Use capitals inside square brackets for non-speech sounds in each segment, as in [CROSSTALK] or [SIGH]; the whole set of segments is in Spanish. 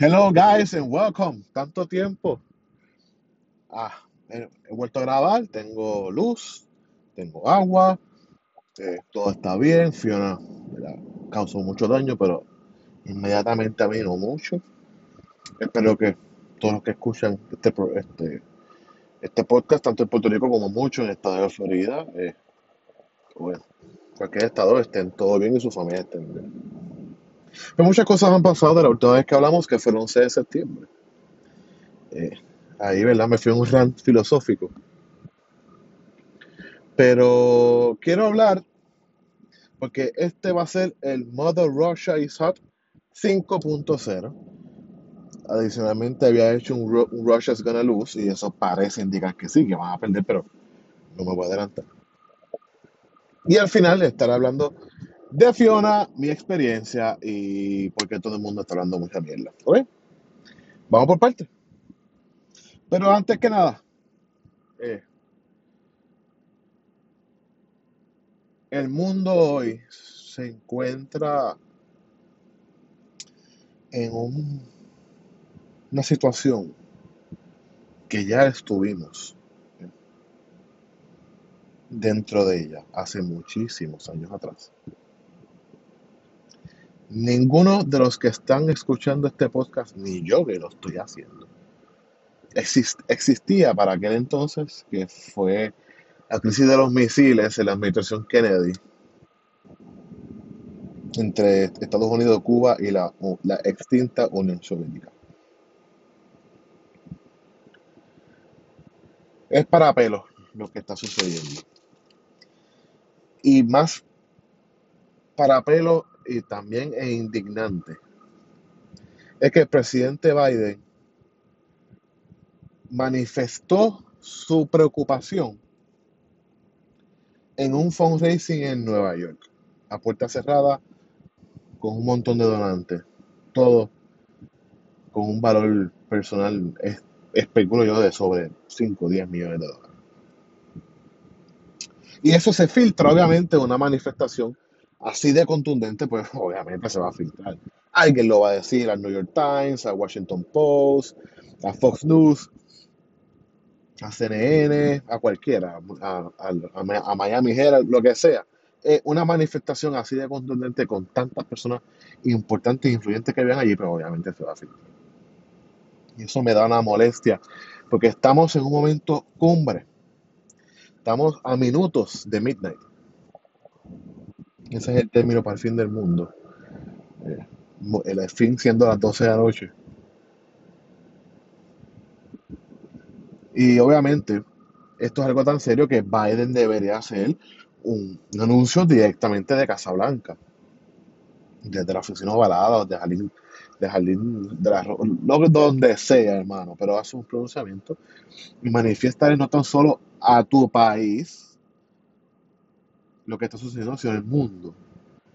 Hello guys and welcome. Tanto tiempo. Ah, he, he vuelto a grabar, tengo luz, tengo agua, eh, todo está bien. Fiona causó mucho daño, pero inmediatamente a mí no mucho. Espero que todos los que escuchan este, este, este podcast, tanto en Puerto Rico como mucho en el estado de Florida, eh, bueno, cualquier estado estén todo bien y su familia estén bien. Pero muchas cosas han pasado de la última vez que hablamos, que fue el 11 de septiembre. Eh, ahí, ¿verdad? Me fui un rant filosófico. Pero quiero hablar, porque este va a ser el Mother Russia is Hot 5.0. Adicionalmente había hecho un, Ru- un Gonna Lose, y eso parece indicar que sí, que van a perder, pero no me voy a adelantar. Y al final estaré hablando de Fiona, mi experiencia y por qué todo el mundo está hablando mucha mierda. ¿Ok? Vamos por partes. Pero antes que nada, eh, el mundo hoy se encuentra en un- una situación que ya estuvimos dentro de ella hace muchísimos años atrás. Ninguno de los que están escuchando este podcast, ni yo que lo estoy haciendo, exist- existía para aquel entonces, que fue la crisis de los misiles en la administración Kennedy entre Estados Unidos, Cuba y la, la extinta Unión Soviética. Es para pelos lo que está sucediendo. Y más para pelo y también es indignante. Es que el presidente Biden manifestó su preocupación en un fundraising en Nueva York, a puerta cerrada, con un montón de donantes, todo con un valor personal, es- especulo yo, de sobre 5 o 10 millones de dólares. Y eso se filtra, obviamente, una manifestación así de contundente, pues [LAUGHS] obviamente se va a filtrar. Alguien lo va a decir al New York Times, a Washington Post, a Fox News, a CNN, a cualquiera, a, Miami Herald, lo que sea. Eh, una manifestación así de contundente con tantas personas importantes e influyentes que vean allí, pero obviamente se va a filtrar. Y eso me da una molestia, porque estamos en un momento cumbre, estamos a minutos de midnight. Ese es el término para el fin del mundo. Eh, el fin siendo las 12 de la noche. Y obviamente, esto es algo tan serio que Biden debería hacer un, un anuncio directamente de Casa Blanca, desde la oficina ovalada, o de Jardín, de Jardín de la no donde sea, hermano, pero hace un pronunciamiento y manifiesta no tan solo a tu país lo que está sucediendo, sino el mundo,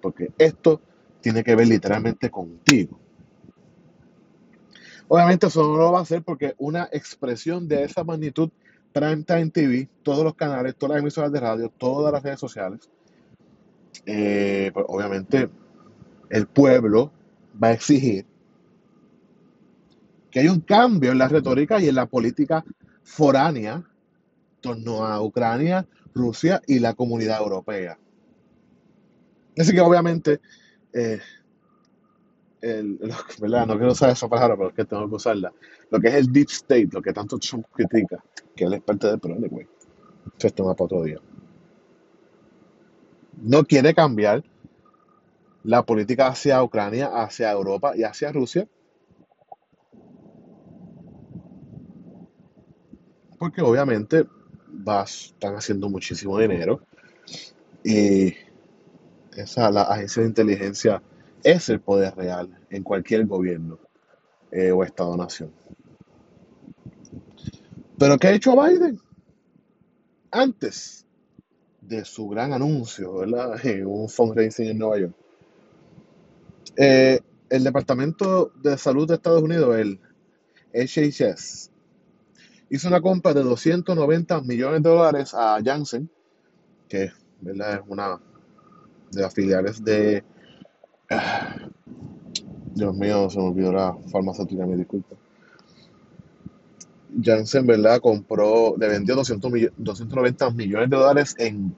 porque esto tiene que ver literalmente contigo. Obviamente eso no lo va a hacer porque una expresión de esa magnitud, Primetime TV, todos los canales, todas las emisoras de radio, todas las redes sociales, eh, pues obviamente el pueblo va a exigir que haya un cambio en la retórica y en la política foránea torno a Ucrania, Rusia y la comunidad europea. Así que obviamente, eh, el- ¿verdad? no quiero usar esa palabra, pero es que tengo que usarla. Lo que es el deep state, lo que tanto Trump critica, que él es parte del problema, güey. Eso es tema para otro día. No quiere cambiar la política hacia Ucrania, hacia Europa y hacia Rusia, porque obviamente va- están haciendo muchísimo dinero y esa, la agencia de inteligencia es el poder real en cualquier gobierno eh, o Estado-nación. Pero ¿qué ha hecho Biden? Antes de su gran anuncio, ¿verdad? [LAUGHS] En un fundraising en Nueva York. Eh, el Departamento de Salud de Estados Unidos, el HHS, hizo una compra de 290 millones de dólares a Janssen, que es una de las filiales de, [SIGHS] Dios mío, se me olvidó la farmacéutica, me disculpa. Janssen, ¿verdad? Compró, le vendió 200 millo- 290 millones de dólares en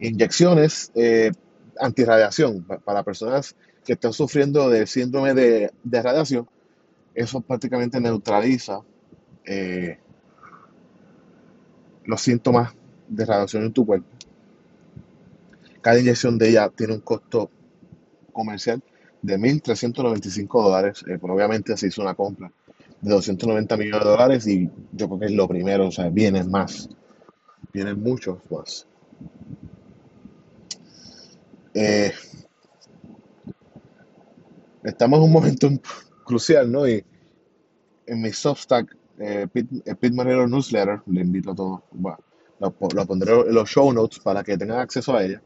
inyecciones eh, antirradiación pa- para personas que están sufriendo de síndrome de, de radiación. Eso prácticamente neutraliza eh, los síntomas de radiación en tu cuerpo. Cada inyección de ella tiene un costo comercial de 1.395 dólares. Eh, obviamente se hizo una compra de 290 millones de dólares y yo creo que es lo primero, o sea, vienen más, vienen muchos más. Eh, estamos en un momento [LAUGHS] crucial, ¿no? Y en mi Substack, eh, eh, Newsletter, le invito a todos, bueno, lo pondré en los show notes para que tengan acceso a ella.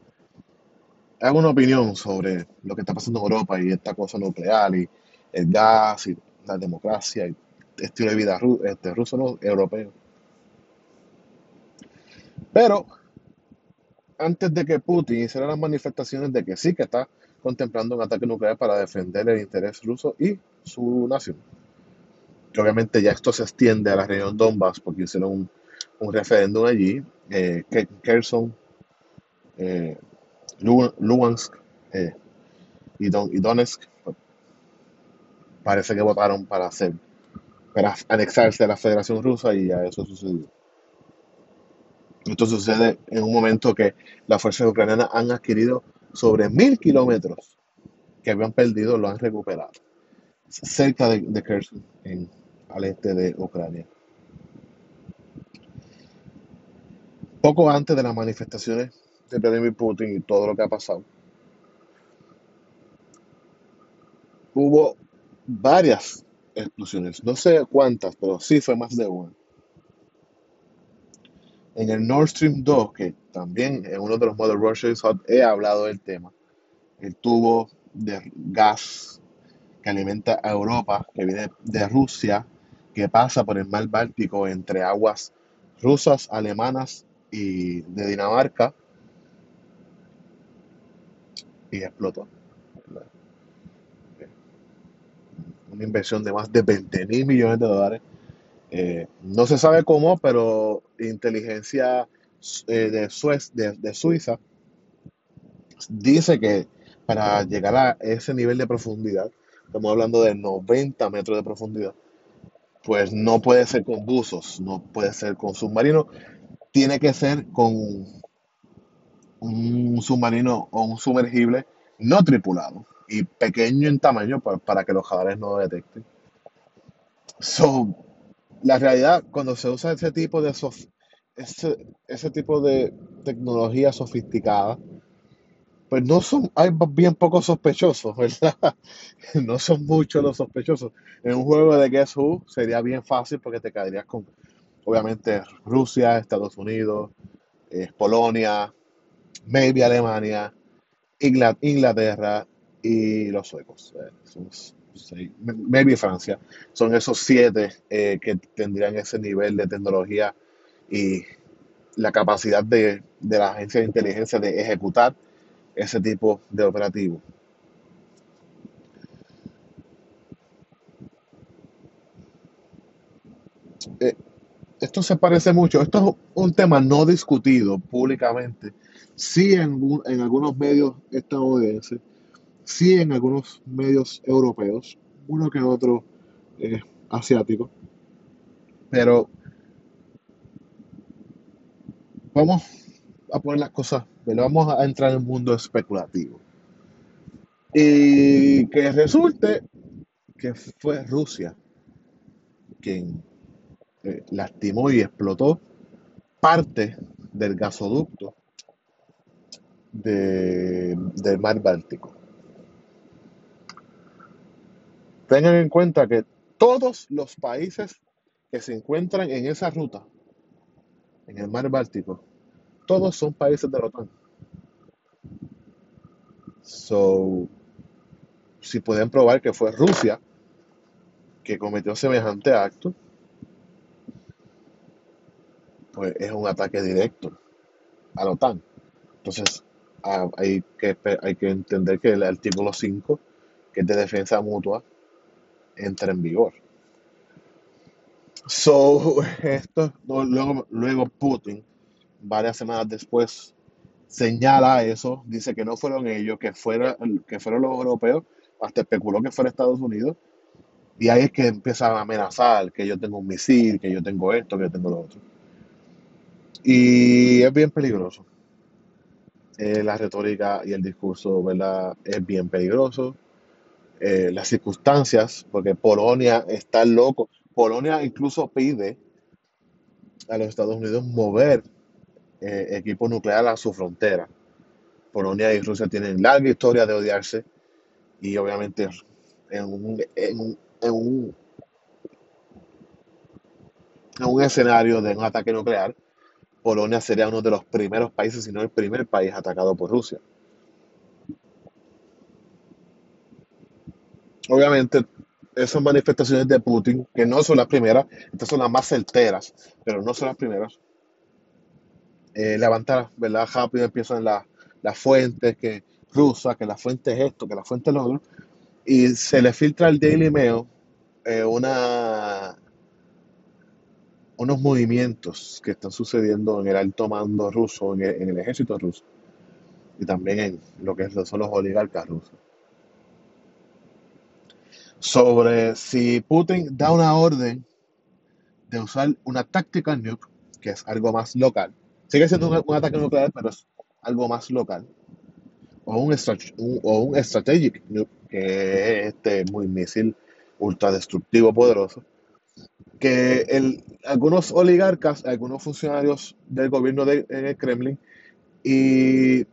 Hago una opinión sobre lo que está pasando en Europa y esta cosa nuclear y el gas y la democracia y estilo de vida ru- este, ruso, no, europeo. Pero antes de que Putin hiciera las manifestaciones de que sí que está contemplando un ataque nuclear para defender el interés ruso y su nación. Que obviamente ya esto se extiende a la región Donbass porque hicieron un, un referéndum allí, eh, Kherson, eh, Lu- Luhansk eh, y, Don- y Donetsk, pues, parece que votaron para hacer, para anexarse a la Federación Rusa y ya eso sucedió. Esto sucede en un momento que las fuerzas ucranianas han adquirido sobre mil kilómetros que habían perdido, lo han recuperado, cerca de, de al este de Ucrania. Poco antes de las manifestaciones de Vladimir Putin y todo lo que ha pasado, hubo varias explosiones, no sé cuántas, pero sí fue más de una. En el Nord Stream 2, que también en uno de los Model Rushes he hablado del tema, el tubo de gas que alimenta a Europa, que viene de Rusia, que pasa por el mar Báltico entre aguas rusas, alemanas y de Dinamarca, y explotó. Una inversión de más de 20 mil millones de dólares. Eh, no se sabe cómo, pero inteligencia eh, de, Suez- de- de Suiza dice que para llegar a ese nivel de profundidad, estamos hablando de 90 metros de profundidad, pues no puede ser con buzos, no puede ser con submarinos, tiene que ser con un submarino o un sumergible no tripulado y pequeño en tamaño pa- para, que los radares no lo detecten. So, la realidad, cuando se usa ese tipo de ese, ese tipo de tecnología sofisticada, pues no son, hay bien pocos sospechosos, ¿verdad? [LAUGHS] No son muchos los sospechosos. En un juego de Guess Who sería bien fácil porque te caerías con, obviamente, Rusia, Estados Unidos, eh, Polonia, maybe Alemania, Ingla- Inglaterra y los suecos. eh, son seis, maybe Francia. Son esos siete eh, que tendrían ese nivel de tecnología y la capacidad de, de la agencia de inteligencia de ejecutar ese tipo de operativo. Eh, esto se parece mucho, esto es un tema no discutido públicamente, sí en, en algunos medios estadounidenses, sí en algunos medios europeos, uno que otro eh, asiático, pero vamos a poner las cosas, ¿verdad? vamos a entrar en el mundo especulativo. Y que resulte que fue Rusia quien eh, lastimó y explotó parte del gasoducto de- del mar Báltico. Tengan en cuenta que todos los países que se encuentran en esa ruta, en el mar Báltico, todos son países de la OTAN. So, si pueden probar que fue Rusia que cometió semejante acto, pues es un ataque directo a la OTAN. Entonces, ah, hay que, hay que entender que el artículo 5, que es de defensa mutua, entre en vigor. So, [LAUGHS] esto, luego, luego Putin, varias semanas después, señala eso, dice que no fueron ellos, que, fuera, que fueron los europeos, hasta especuló que fuera Estados Unidos, y ahí es que empiezan a amenazar que yo tengo un misil, que yo tengo esto, que yo tengo lo otro. Y es bien peligroso. Eh, la retórica y el discurso, ¿verdad? Es bien peligroso. Eh, las circunstancias, porque Polonia está loco. Polonia incluso pide a los Estados Unidos mover eh, equipo nuclear a su frontera. Polonia y Rusia tienen larga historia de odiarse y obviamente en un, en un, en un, en un escenario de un ataque nuclear, Polonia sería uno de los primeros países, si no el primer país atacado por Rusia. Obviamente, esas manifestaciones de Putin, que no son las primeras, estas son las más certeras, pero no son las primeras, eh, levantar, ¿verdad? Rápido empiezan las las fuentes que rusa, que la fuente es esto, que la fuente es lo otro, y se le filtra al Daily Mail eh, una, unos movimientos que están sucediendo en el alto mando ruso, en el, en el ejército ruso, y también en lo que son los oligarcas rusos, sobre si Putin da una orden de usar una táctica nuke, que es algo más local. Sigue siendo un, un ataque nuclear, pero es algo más local. O un, un- strategic que es este muy misil ultradestructivo poderoso. Que el, algunos oligarcas, algunos funcionarios del gobierno de, en el Kremlin y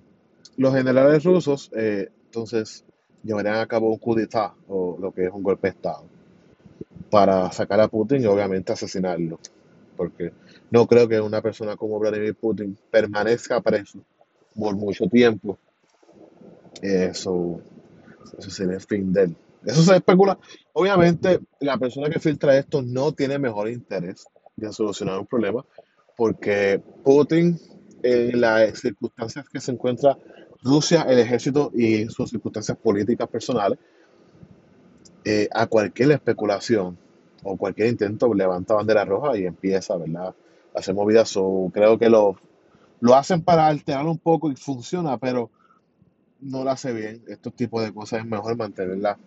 los generales rusos, eh, entonces llevarían a cabo un coup d'etat, o lo que es un golpe de Estado, para sacar a Putin y obviamente asesinarlo. Porque no creo que una persona como Vladimir Putin permanezca preso por mucho tiempo. Eso, eso sería el fin de él. Eso se especula. Obviamente, la persona que filtra esto no tiene mejor interés de solucionar un problema, porque Putin, en las circunstancias que se encuentra Rusia, el ejército y sus circunstancias políticas personales, eh, a cualquier especulación o cualquier intento levanta bandera roja y empieza, ¿verdad? Hacer movidas. So, creo que lo, lo hacen para alterar un poco y funciona, pero no lo hace bien. Estos tipos de cosas es mejor mantenerlas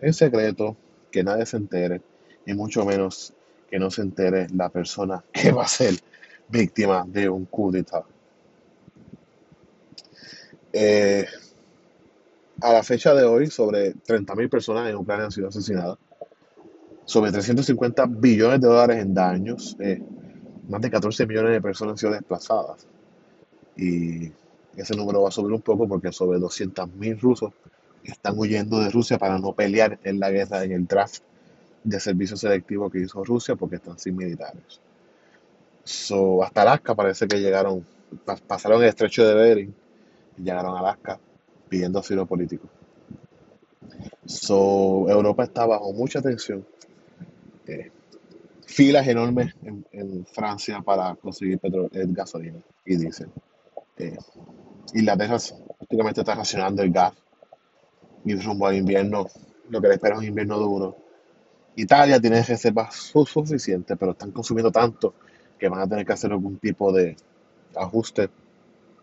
en secreto, que nadie se entere, y mucho menos que no se entere la persona que va a ser víctima de un coup d'etat. Eh, a la fecha de hoy, sobre 30.000 personas en Ucrania han sido asesinadas, sobre 350 billones de dólares en daños, eh, más de 14 millones de personas han sido desplazadas. Y ese número va a subir un poco porque sobre 200.000 rusos están huyendo de Rusia para no pelear en la guerra, en el draft de servicio selectivo que hizo Rusia porque están sin militares. So, hasta Alaska parece que llegaron, pas- pasaron el estrecho de Bering y llegaron a Alaska pidiendo asilo político. So, Europa está bajo mucha tensión. eh, filas enormes en, Francia para conseguir petro- eh, gasolina y diésel. Eh, Inglaterra prácticamente está racionando el gas y rumbo al invierno, lo que le espera es un invierno duro. Italia tiene reservas su- suficientes, pero están consumiendo tanto que van a tener que hacer algún tipo de ajuste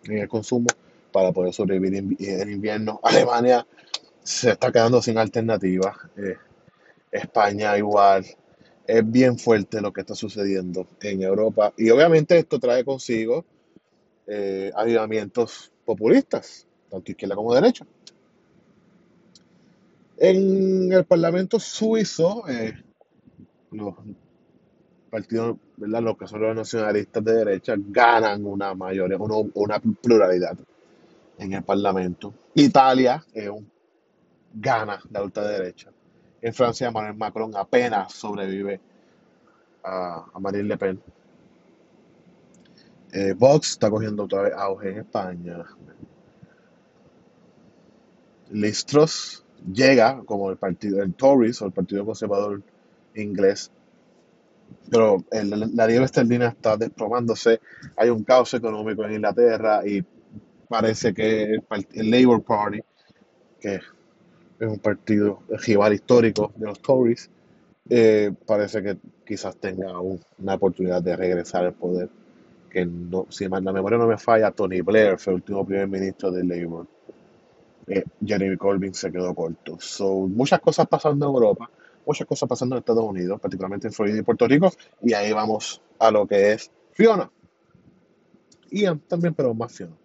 en el consumo para poder sobrevivir en invierno. [LAUGHS] Alemania se está quedando sin alternativas. eh, España igual. Es bien fuerte lo que está sucediendo en Europa. Y obviamente esto trae consigo eh, avivamientos populistas, tanto izquierda como derecha. En el Parlamento suizo, eh, los partidos, ¿verdad? Los que son los nacionalistas de derecha ganan una mayoría, uno- una pluralidad en el Parlamento. Italia eh, gana la ultraderecha. En Francia, Emmanuel Macron apenas sobrevive a, a Marine Le Pen. Eh, Vox está cogiendo otra vez auge en España. Liz Truss llega como el partido, el Tories o el Partido Conservador inglés, pero el- la libra esterlina está desplomándose. Hay un caos económico en Inglaterra y parece que el, el Labour Party, que es un partido rival histórico de los Tories. Eh, parece que quizás tenga un- una oportunidad de regresar al poder. Que no, si la memoria no me falla, Tony Blair fue el último primer ministro de Labour. Eh, Jeremy Corbyn se quedó corto. So, muchas cosas pasando en Europa, muchas cosas pasando en Estados Unidos, particularmente en Florida y Puerto Rico. Y ahí vamos a lo que es Fiona. Ian también, pero más Fiona.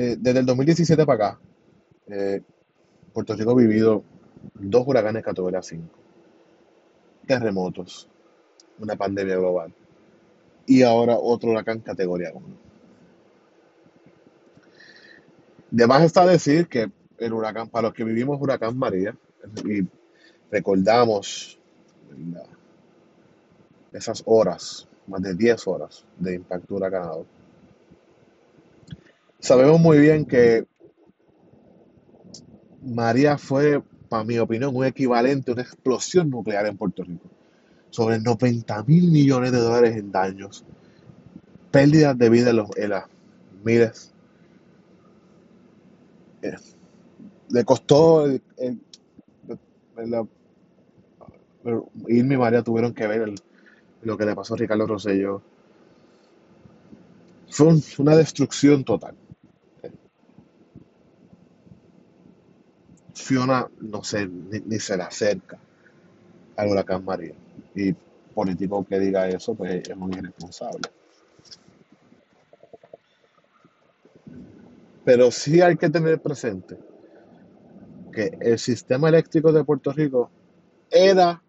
Eh, desde el 2017 para acá, eh, Puerto Rico ha vivido dos huracanes categoría 5, terremotos, una pandemia global. Y ahora otro huracán categoría 1. De más está decir que el huracán, para los que vivimos huracán María, y recordamos esas horas, más de 10 horas de impacto huracanado, sabemos muy bien que María fue, para mi opinión, un equivalente a una explosión nuclear en Puerto Rico. Sobre 90 mil millones de dólares en daños, pérdidas de vida en, los, en las miles. Eh, le costó el, el- Irma y María tuvieron que ver lo que le pasó a Ricardo Rosselló. Fue un- una destrucción total. No sé, ni, se le acerca al huracán María. Y político que diga eso, pues es un irresponsable. Pero sí hay que tener presente que el sistema eléctrico de Puerto Rico era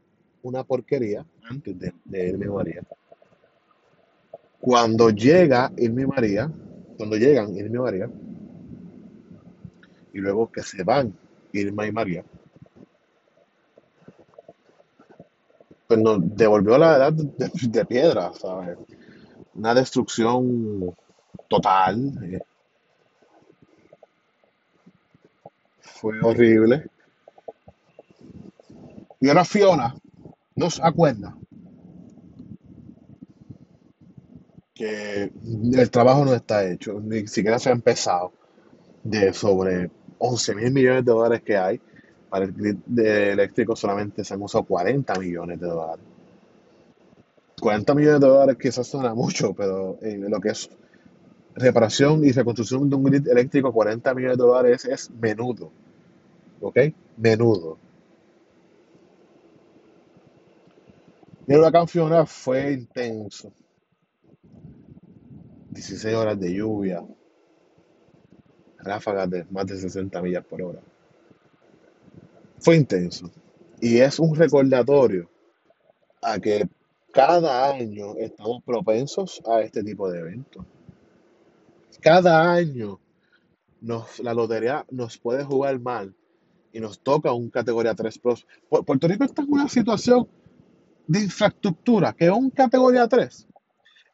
una porquería antes de, de Irma y María. Cuando llega Irma y María, cuando llegan Irma y María, y luego que se van Irma y María, pues nos devolvió la edad de, piedra, ¿sabes? Una destrucción total. eh, fue horrible. Y ahora Fiona nos acuerda que el trabajo no está hecho, ni siquiera se ha empezado de sobre 11 mil millones de dólares que hay. Para el grid eléctrico solamente se han usado 40 millones de dólares. 40 millones de dólares quizás suena mucho, pero en lo que es reparación y reconstrucción de un grid eléctrico, 40 millones de dólares es menudo, ¿ok? Menudo. El huracán Fiona fue intenso. 16 horas de lluvia, ráfagas de más de 60 millas por hora. Fue intenso. Y es un recordatorio a que cada año estamos propensos a este tipo de eventos. Cada año nos, la lotería nos puede jugar mal y nos toca un categoría 3 Plus. Pu- Puerto Rico está en una situación de infraestructura que un categoría 3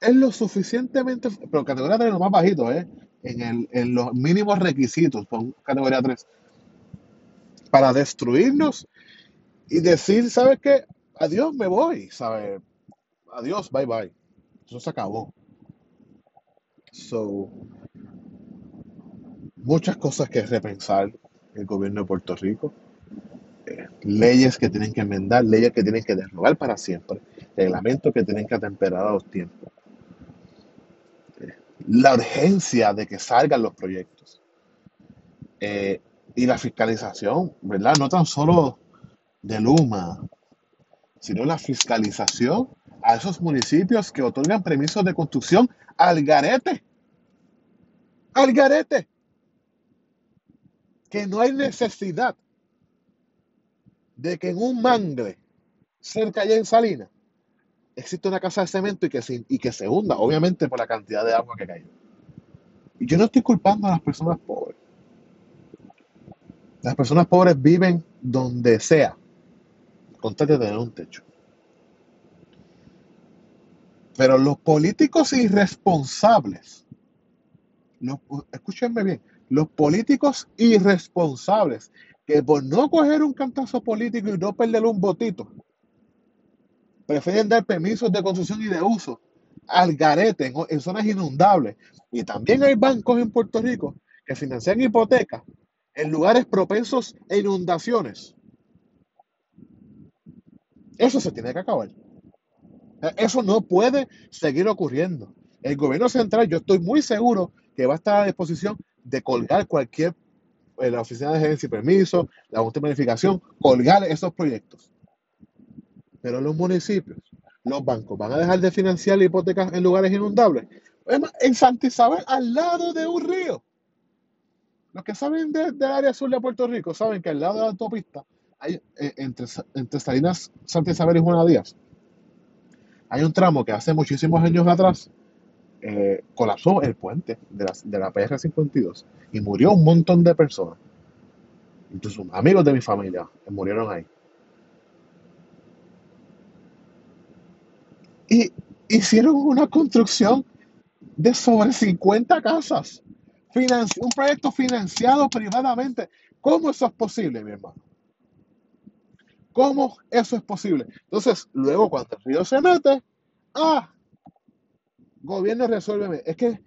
es lo suficientemente, pero categoría 3 es lo más bajito, ¿eh? En, el, en los mínimos requisitos un categoría 3 para destruirnos y decir, ¿sabes qué? Adiós, me voy, ¿sabes? Adiós, bye bye. Eso se acabó. So, muchas cosas que repensar el gobierno de Puerto Rico. eh, leyes que tienen que enmendar, leyes que tienen que derrogar para siempre, reglamentos que tienen que atemperar a los tiempos. La urgencia de que salgan los proyectos. eh, y la fiscalización, ¿verdad? No tan solo de Luma, sino la fiscalización a esos municipios que otorgan permisos de construcción al garete, al garete, que no hay necesidad de que en un mangle cerca allá en Salinas existe una casa de cemento y que se, y que se hunda, obviamente por la cantidad de agua que cayó. Y yo no estoy culpando a las personas pobres. Las personas pobres viven donde sea, con tal de tener un techo. Pero los políticos irresponsables, escúchenme bien, los políticos irresponsables que por no coger un cantazo político y no perder un votito, prefieren dar permisos de construcción y de uso al garete en, zonas inundables. Y también hay bancos en Puerto Rico que financian hipotecas en lugares propensos a inundaciones. Eso se tiene que acabar. Eso no puede seguir ocurriendo. El gobierno central, yo estoy muy seguro que va a estar a disposición de colgar cualquier, eh, la oficina de agencia y permiso, la Junta de Planificación, colgar esos proyectos. Pero los municipios, los bancos, van a dejar de financiar hipotecas en lugares inundables. En Santa Isabel, al lado de un río. Los que saben de- del área sur de Puerto Rico saben que al lado de la autopista, eh, entre, entre Salinas, Santa Isabel y Juana Díaz, hay un tramo que hace muchísimos años atrás eh, colapsó el puente de la, de la PR52 y murió un montón de personas. Incluso amigos de mi familia murieron ahí. Hicieron una construcción de sobre 50 casas. Un proyecto financiado privadamente. ¿Cómo eso es posible, mi hermano? ¿Cómo eso es posible? Entonces, luego cuando el río se mete, ah, gobierno resuélveme. Es que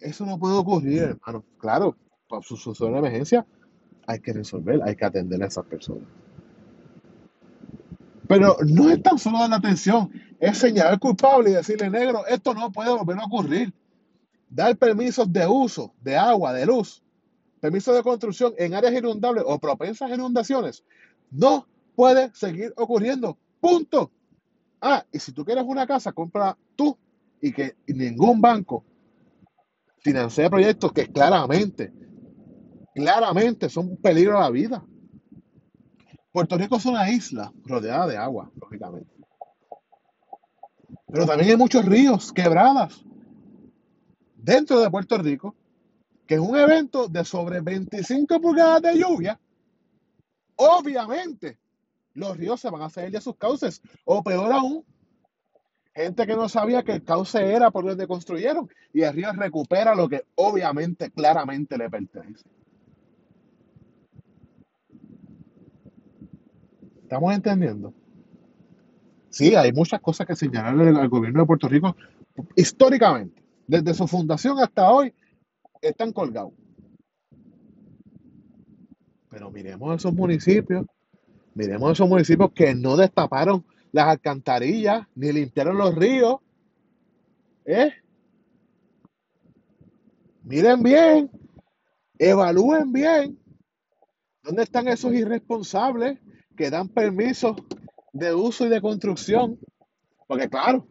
eso no puede ocurrir, hermano. Claro, para su sucesión de emergencia hay que resolver, hay que atender a esas personas. Pero no es tan solo la atención, es señalar al culpable y decirle, negro, esto no puede volver a ocurrir. Dar permisos de uso, de agua, de luz, permisos de construcción en áreas inundables o propensas a inundaciones, no puede seguir ocurriendo. Punto. Ah, y si tú quieres una casa, compra tú y que ningún banco financie proyectos que claramente, claramente son un peligro a la vida. Puerto Rico es una isla rodeada de agua, lógicamente. Pero también hay muchos ríos, quebradas, dentro de Puerto Rico, que es un evento de sobre 25 pulgadas de lluvia. Obviamente, los ríos se van a salir de sus cauces. O peor aún, gente que no sabía que el cauce era por donde construyeron y el río recupera lo que obviamente, claramente le pertenece. ¿Estamos entendiendo? Sí, hay muchas cosas que señalarle al gobierno de Puerto Rico históricamente. Desde su fundación hasta hoy están colgados. Pero miremos esos municipios, miremos esos municipios que no destaparon las alcantarillas ni limpiaron los ríos. ¿eh? Miren bien, evalúen bien dónde están esos irresponsables que dan permisos de uso y de construcción. Porque claro,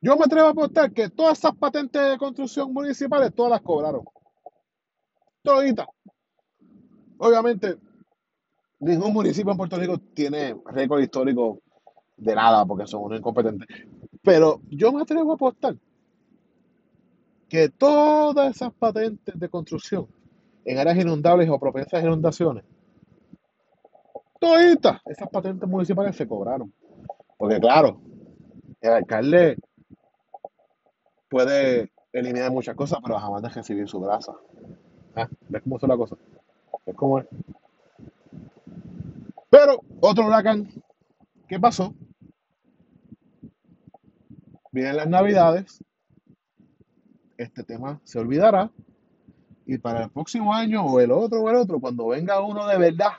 yo me atrevo a apostar que todas esas patentes de construcción municipales, todas las cobraron. Toditas. Obviamente, ningún municipio en Puerto Rico tiene récord histórico de nada porque son unos incompetentes. Pero yo me atrevo a apostar que todas esas patentes de construcción en áreas inundables o propensas a inundaciones, toditas esas patentes municipales se cobraron. Porque claro, el alcalde puede eliminar muchas cosas, pero jamás de recibir su grasa. ¿Ah? ¿Ves cómo es la cosa? ¿Ves cómo es? Pero otro huracán, ¿qué pasó? Vienen las navidades, este tema se olvidará y para el próximo año o el otro o el otro, cuando venga uno de verdad,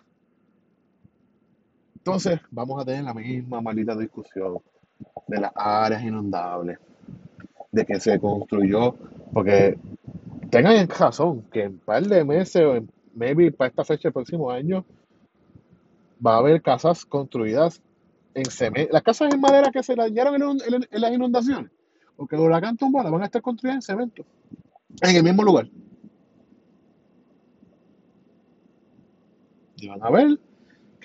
entonces vamos a tener la misma maldita discusión de las áreas inundables, de que se construyó, porque tengan razón, que en un par de meses o maybe para esta fecha del próximo año va a haber casas construidas en cemento. Las casas en madera que se dañaron en- en las inundaciones, porque el huracán tumbó, las van a estar construidas en cemento, en el mismo lugar. Y van a ver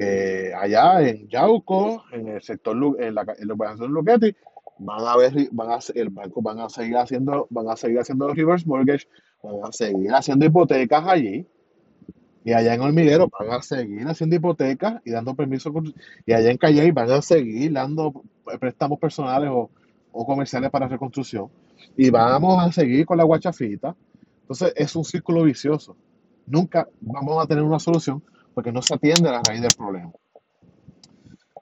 que allá en Yauco, en el sector, en la, en la urbanización Luquetti, van a ver, van a, el banco van a seguir haciendo, van a seguir haciendo reverse mortgage, van a seguir haciendo hipotecas allí, y allá en Hormiguero van a seguir haciendo hipotecas y dando permisos, y allá en Calle van a seguir dando préstamos personales o, o comerciales para reconstrucción, y vamos a seguir con la guachafita. Entonces es un círculo vicioso. Nunca vamos a tener una solución porque no se atiende a la raíz del problema.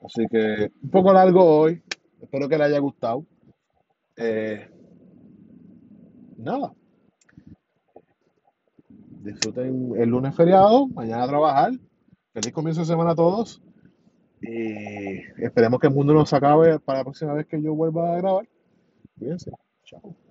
Así que un poco largo hoy. Espero que le haya gustado. Eh, nada, disfruten el lunes feriado, mañana a trabajar. Feliz comienzo de semana a todos. Y esperemos que el mundo no se acabe para la próxima vez que yo vuelva a grabar. Cuídense. Chao.